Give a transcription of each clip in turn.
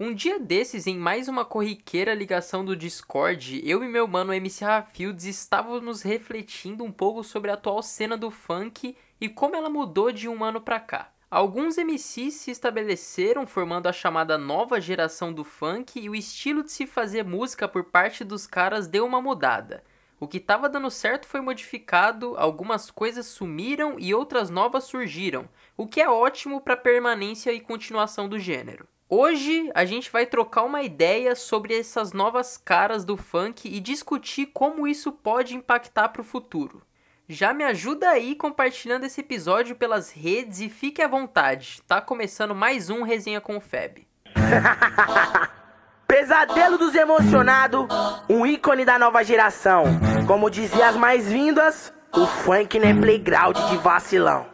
Um dia desses, em mais uma corriqueira ligação do Discord, eu e meu mano MC Rafields estávamos refletindo um pouco sobre a atual cena do funk e como ela mudou de um ano pra cá. Alguns MCs se estabeleceram formando a chamada nova geração do funk e o estilo de se fazer música por parte dos caras deu uma mudada. O que estava dando certo foi modificado, algumas coisas sumiram e outras novas surgiram, o que é ótimo para permanência e continuação do gênero. Hoje a gente vai trocar uma ideia sobre essas novas caras do funk e discutir como isso pode impactar para o futuro. Já me ajuda aí compartilhando esse episódio pelas redes e fique à vontade. Tá começando mais um Resenha com o Feb. Pesadelo dos emocionados, um ícone da nova geração. Como dizia as mais-vindas, o funk não é playground de vacilão.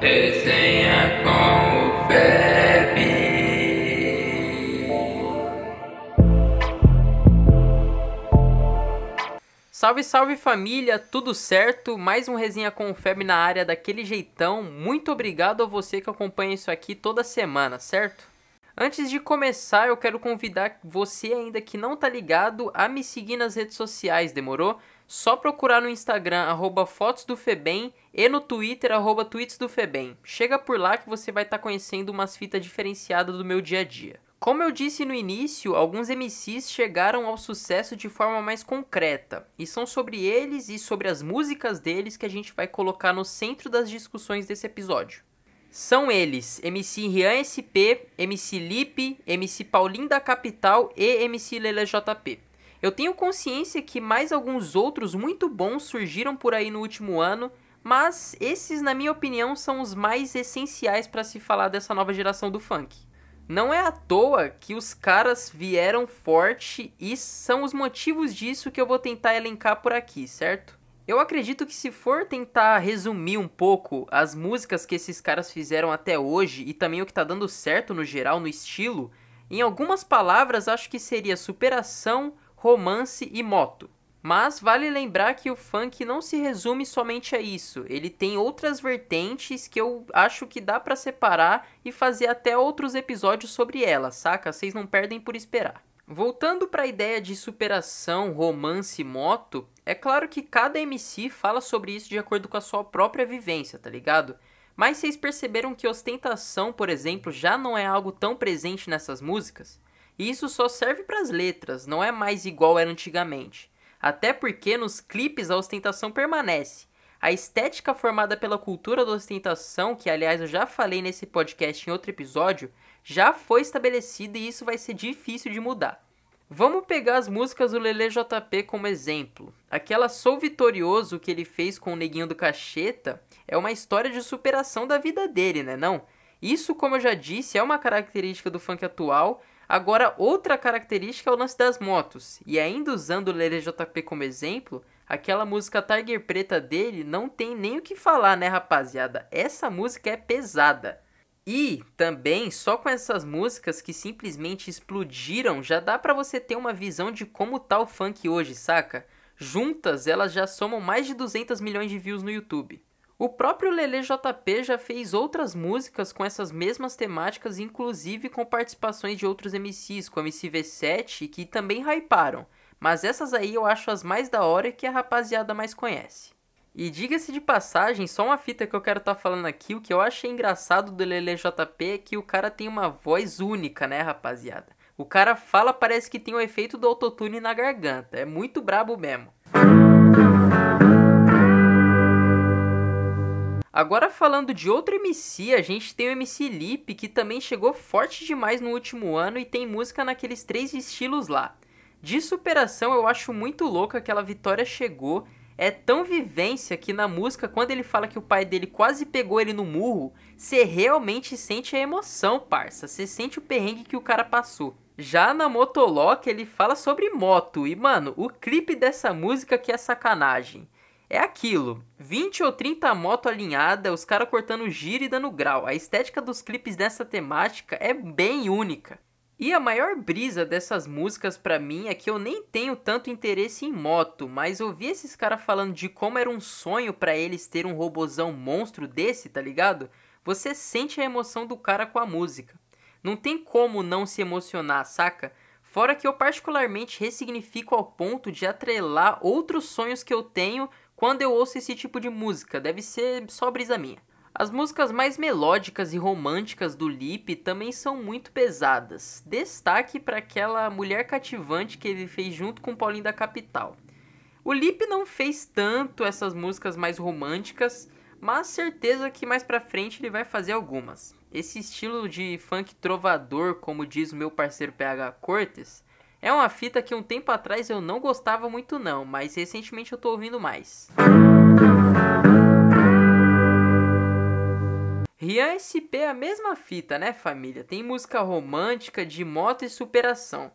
Resenha com o Feb. Salve, salve família, tudo certo? Mais um Resenha com o Feb na área daquele jeitão. Muito obrigado a você que acompanha isso aqui toda semana, certo? Antes de começar, eu quero convidar você ainda que não tá ligado a me seguir nas redes sociais, demorou? Só procurar no Instagram, arroba Fotos do Febem, e no Twitter, arroba Tweets do Febem. Chega por lá que você vai estar tá conhecendo umas fitas diferenciadas do meu dia a dia. Como eu disse no início, alguns MCs chegaram ao sucesso de forma mais concreta, e são sobre eles e sobre as músicas deles que a gente vai colocar no centro das discussões desse episódio. São eles MC Rian SP, MC Lipe, MC Paulinho da Capital e MC Lele JP. Eu tenho consciência que mais alguns outros muito bons surgiram por aí no último ano, mas esses, na minha opinião, são os mais essenciais para se falar dessa nova geração do funk. Não é à toa que os caras vieram forte e são os motivos disso que eu vou tentar elencar por aqui, certo? Eu acredito que se for tentar resumir um pouco as músicas que esses caras fizeram até hoje e também o que tá dando certo no geral no estilo, em algumas palavras acho que seria superação, romance e moto. Mas vale lembrar que o funk não se resume somente a isso. Ele tem outras vertentes que eu acho que dá para separar e fazer até outros episódios sobre ela, saca? Vocês não perdem por esperar. Voltando para a ideia de superação, romance e moto, é claro que cada MC fala sobre isso de acordo com a sua própria vivência, tá ligado? Mas vocês perceberam que ostentação, por exemplo, já não é algo tão presente nessas músicas? E isso só serve para as letras, não é mais igual era antigamente. Até porque nos clipes a ostentação permanece. A estética formada pela cultura da ostentação, que aliás eu já falei nesse podcast em outro episódio, já foi estabelecida e isso vai ser difícil de mudar. Vamos pegar as músicas do Lele JP como exemplo. Aquela Sou Vitorioso que ele fez com o Neguinho do Cacheta é uma história de superação da vida dele, né não? Isso, como eu já disse, é uma característica do funk atual, Agora, outra característica é o lance das motos. E ainda usando o LJP como exemplo, aquela música Tiger Preta dele não tem nem o que falar, né, rapaziada? Essa música é pesada. E também, só com essas músicas que simplesmente explodiram, já dá para você ter uma visão de como tá o funk hoje, saca? Juntas, elas já somam mais de 200 milhões de views no YouTube. O próprio Lele JP já fez outras músicas com essas mesmas temáticas, inclusive com participações de outros MCs, como MC V7, que também hyparam. Mas essas aí eu acho as mais da hora que a rapaziada mais conhece. E diga-se de passagem, só uma fita que eu quero estar tá falando aqui, o que eu achei engraçado do Lele JP é que o cara tem uma voz única, né, rapaziada? O cara fala, parece que tem o efeito do autotune na garganta. É muito brabo mesmo. Agora falando de outro MC, a gente tem o MC Lip, que também chegou forte demais no último ano e tem música naqueles três estilos lá. De superação, eu acho muito louco aquela vitória chegou. É tão vivência que na música, quando ele fala que o pai dele quase pegou ele no murro, você realmente sente a emoção, parça. Você sente o perrengue que o cara passou. Já na Motolock, ele fala sobre moto. E, mano, o clipe dessa música que é sacanagem. É aquilo, 20 ou 30 moto alinhada, os caras cortando giro e dando grau. A estética dos clipes dessa temática é bem única. E a maior brisa dessas músicas para mim é que eu nem tenho tanto interesse em moto, mas ouvir esses caras falando de como era um sonho para eles ter um robozão monstro desse, tá ligado? Você sente a emoção do cara com a música. Não tem como não se emocionar, saca? Fora que eu particularmente ressignifico ao ponto de atrelar outros sonhos que eu tenho quando eu ouço esse tipo de música. Deve ser só brisa minha. As músicas mais melódicas e românticas do Lip também são muito pesadas. Destaque para aquela mulher cativante que ele fez junto com Paulinho da Capital. O Lip não fez tanto essas músicas mais românticas, mas certeza que mais pra frente ele vai fazer algumas. Esse estilo de funk trovador, como diz o meu parceiro PH Cortes, é uma fita que um tempo atrás eu não gostava muito não, mas recentemente eu tô ouvindo mais. Rian SP é a mesma fita, né, família? Tem música romântica, de moto e superação.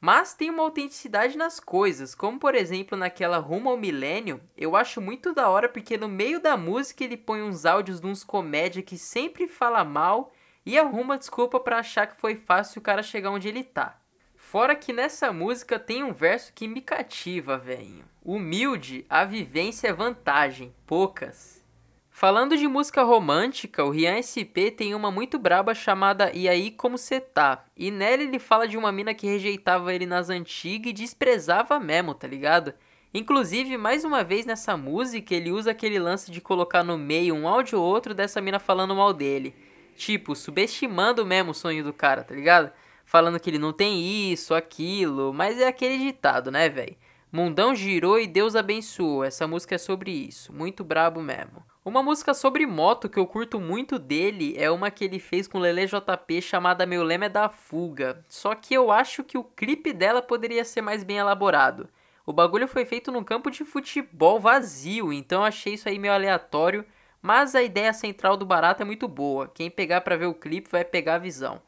Mas tem uma autenticidade nas coisas, como por exemplo naquela Rumo ao Milênio, eu acho muito da hora porque no meio da música ele põe uns áudios de uns comédia que sempre fala mal e arruma desculpa para achar que foi fácil o cara chegar onde ele tá. Fora que nessa música tem um verso que me cativa, velho. Humilde, a vivência é vantagem, poucas. Falando de música romântica, o Rian SP tem uma muito braba chamada E aí como cê tá? E nela ele fala de uma mina que rejeitava ele nas antigas e desprezava mesmo, tá ligado? Inclusive, mais uma vez nessa música, ele usa aquele lance de colocar no meio um áudio ou outro dessa mina falando mal dele. Tipo, subestimando mesmo o sonho do cara, tá ligado? Falando que ele não tem isso, aquilo, mas é aquele ditado, né, velho? Mundão girou e Deus abençoou. Essa música é sobre isso. Muito brabo mesmo. Uma música sobre moto que eu curto muito dele é uma que ele fez com Lele JP chamada Meu Lema é da Fuga. Só que eu acho que o clipe dela poderia ser mais bem elaborado. O bagulho foi feito num campo de futebol vazio, então achei isso aí meio aleatório, mas a ideia central do barato é muito boa. Quem pegar para ver o clipe vai pegar a visão.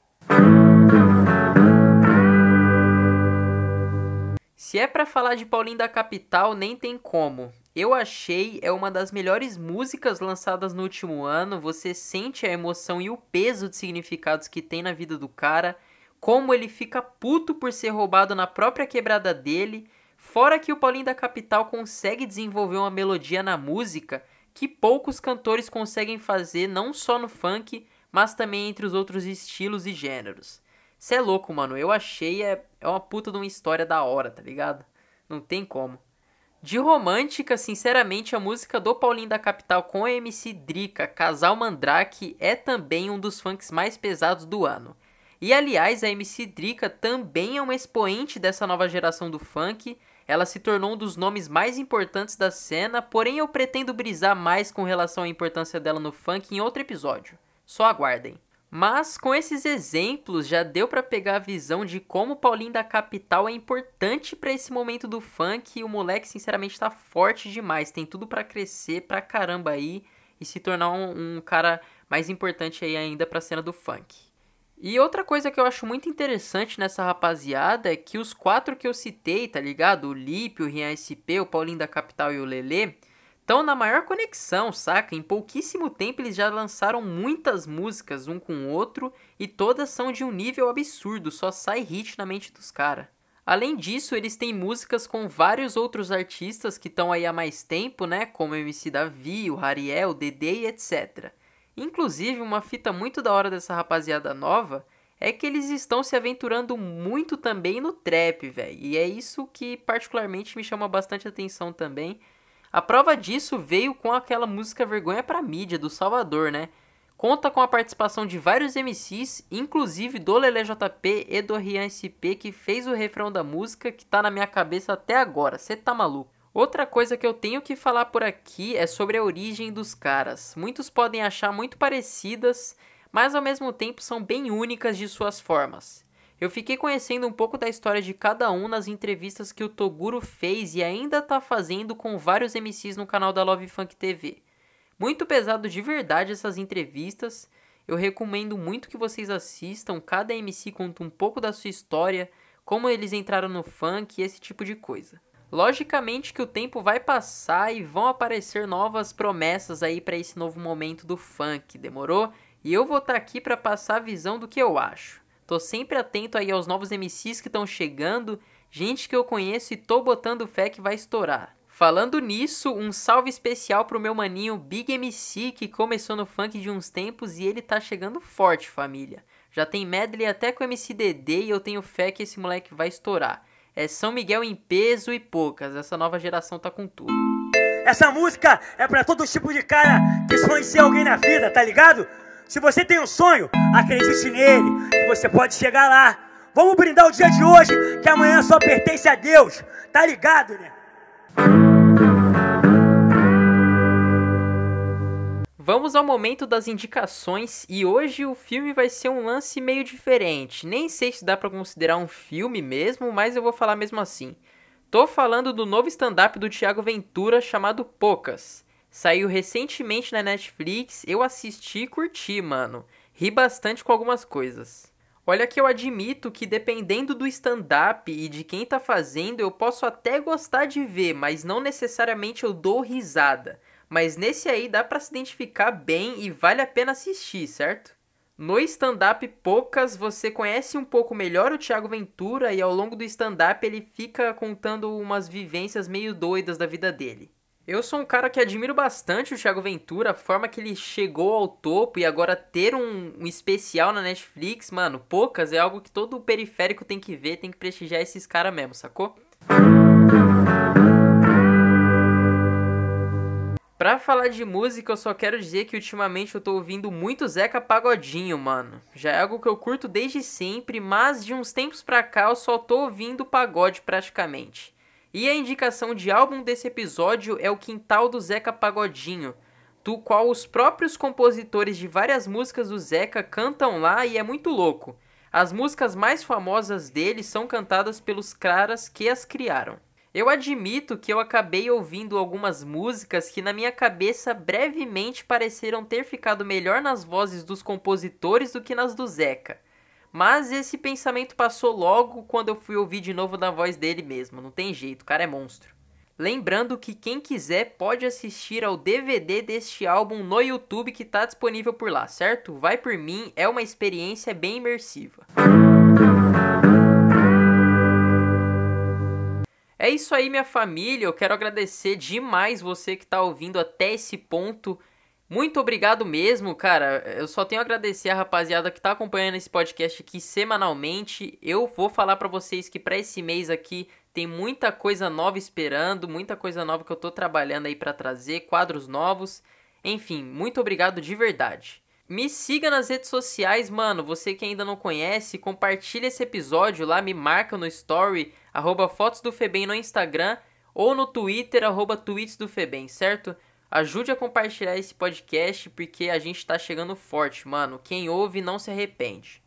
Se é para falar de Paulinho da Capital, nem tem como. Eu achei é uma das melhores músicas lançadas no último ano. Você sente a emoção e o peso de significados que tem na vida do cara, como ele fica puto por ser roubado na própria quebrada dele. Fora que o Paulinho da Capital consegue desenvolver uma melodia na música que poucos cantores conseguem fazer, não só no funk, mas também entre os outros estilos e gêneros. Cê é louco, mano. Eu achei é, é uma puta de uma história da hora, tá ligado? Não tem como. De romântica, sinceramente, a música do Paulinho da Capital com a MC Drica, Casal Mandrake, é também um dos funks mais pesados do ano. E aliás, a MC Drica também é uma expoente dessa nova geração do funk. Ela se tornou um dos nomes mais importantes da cena, porém eu pretendo brisar mais com relação à importância dela no funk em outro episódio. Só aguardem. Mas com esses exemplos já deu para pegar a visão de como o Paulinho da Capital é importante para esse momento do funk e o moleque sinceramente tá forte demais, tem tudo para crescer pra caramba aí e se tornar um, um cara mais importante aí ainda para a cena do funk. E outra coisa que eu acho muito interessante nessa rapaziada é que os quatro que eu citei, tá ligado? O Lipe, o Rian SP, o Paulinho da Capital e o Lele, estão na maior conexão, saca? Em pouquíssimo tempo eles já lançaram muitas músicas um com o outro e todas são de um nível absurdo, só sai hit na mente dos caras. Além disso, eles têm músicas com vários outros artistas que estão aí há mais tempo, né? Como o MC Davi, o Rariel, o Dedê e etc. Inclusive, uma fita muito da hora dessa rapaziada nova é que eles estão se aventurando muito também no trap, velho. E é isso que particularmente me chama bastante atenção também a prova disso veio com aquela música Vergonha pra Mídia, do Salvador, né? Conta com a participação de vários MCs, inclusive do Lele JP e do Rian SP, que fez o refrão da música, que tá na minha cabeça até agora. Cê tá maluco? Outra coisa que eu tenho que falar por aqui é sobre a origem dos caras. Muitos podem achar muito parecidas, mas ao mesmo tempo são bem únicas de suas formas. Eu fiquei conhecendo um pouco da história de cada um nas entrevistas que o Toguro fez e ainda tá fazendo com vários MCs no canal da Love Funk TV. Muito pesado de verdade essas entrevistas. Eu recomendo muito que vocês assistam. Cada MC conta um pouco da sua história, como eles entraram no funk e esse tipo de coisa. Logicamente que o tempo vai passar e vão aparecer novas promessas aí para esse novo momento do funk, demorou? E eu vou estar tá aqui para passar a visão do que eu acho. Tô sempre atento aí aos novos MCs que estão chegando, gente que eu conheço e tô botando fé que vai estourar. Falando nisso, um salve especial pro meu maninho Big MC que começou no funk de uns tempos e ele tá chegando forte, família. Já tem medley até com MC DD e eu tenho fé que esse moleque vai estourar. É São Miguel em peso e poucas, essa nova geração tá com tudo. Essa música é para todo tipo de cara que sonha em ser alguém na vida, tá ligado? Se você tem um sonho, acredite nele, que você pode chegar lá. Vamos brindar o dia de hoje, que amanhã só pertence a Deus, tá ligado, né? Vamos ao momento das indicações e hoje o filme vai ser um lance meio diferente. Nem sei se dá para considerar um filme mesmo, mas eu vou falar mesmo assim. Tô falando do novo stand-up do Thiago Ventura chamado Poucas. Saiu recentemente na Netflix, eu assisti e curti, mano. Ri bastante com algumas coisas. Olha que eu admito que dependendo do stand-up e de quem tá fazendo, eu posso até gostar de ver, mas não necessariamente eu dou risada. Mas nesse aí dá para se identificar bem e vale a pena assistir, certo? No stand-up Poucas, você conhece um pouco melhor o Thiago Ventura e ao longo do stand-up ele fica contando umas vivências meio doidas da vida dele. Eu sou um cara que admiro bastante o Thiago Ventura, a forma que ele chegou ao topo e agora ter um, um, especial na Netflix, mano, poucas é algo que todo periférico tem que ver, tem que prestigiar esses caras mesmo, sacou? Pra falar de música, eu só quero dizer que ultimamente eu tô ouvindo muito Zeca Pagodinho, mano. Já é algo que eu curto desde sempre, mas de uns tempos pra cá eu só tô ouvindo pagode praticamente. E a indicação de álbum desse episódio é o Quintal do Zeca Pagodinho, do qual os próprios compositores de várias músicas do Zeca cantam lá e é muito louco. As músicas mais famosas dele são cantadas pelos caras que as criaram. Eu admito que eu acabei ouvindo algumas músicas que na minha cabeça brevemente pareceram ter ficado melhor nas vozes dos compositores do que nas do Zeca. Mas esse pensamento passou logo quando eu fui ouvir de novo na voz dele mesmo. Não tem jeito, o cara é monstro. Lembrando que quem quiser pode assistir ao DVD deste álbum no YouTube que está disponível por lá, certo? Vai por mim, é uma experiência bem imersiva. É isso aí, minha família. Eu quero agradecer demais você que está ouvindo até esse ponto. Muito obrigado mesmo, cara. Eu só tenho a agradecer a rapaziada que tá acompanhando esse podcast aqui semanalmente. Eu vou falar para vocês que para esse mês aqui tem muita coisa nova esperando, muita coisa nova que eu tô trabalhando aí para trazer, quadros novos. Enfim, muito obrigado de verdade. Me siga nas redes sociais, mano. Você que ainda não conhece, compartilha esse episódio lá, me marca no story, arroba Fotos do Febem no Instagram ou no Twitter, arroba Tweets do Febem, certo? Ajude a compartilhar esse podcast porque a gente tá chegando forte, mano. Quem ouve não se arrepende.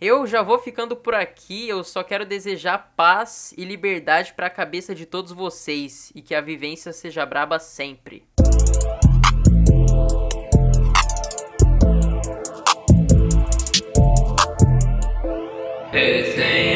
Eu já vou ficando por aqui, eu só quero desejar paz e liberdade para a cabeça de todos vocês e que a vivência seja braba sempre. Resenha.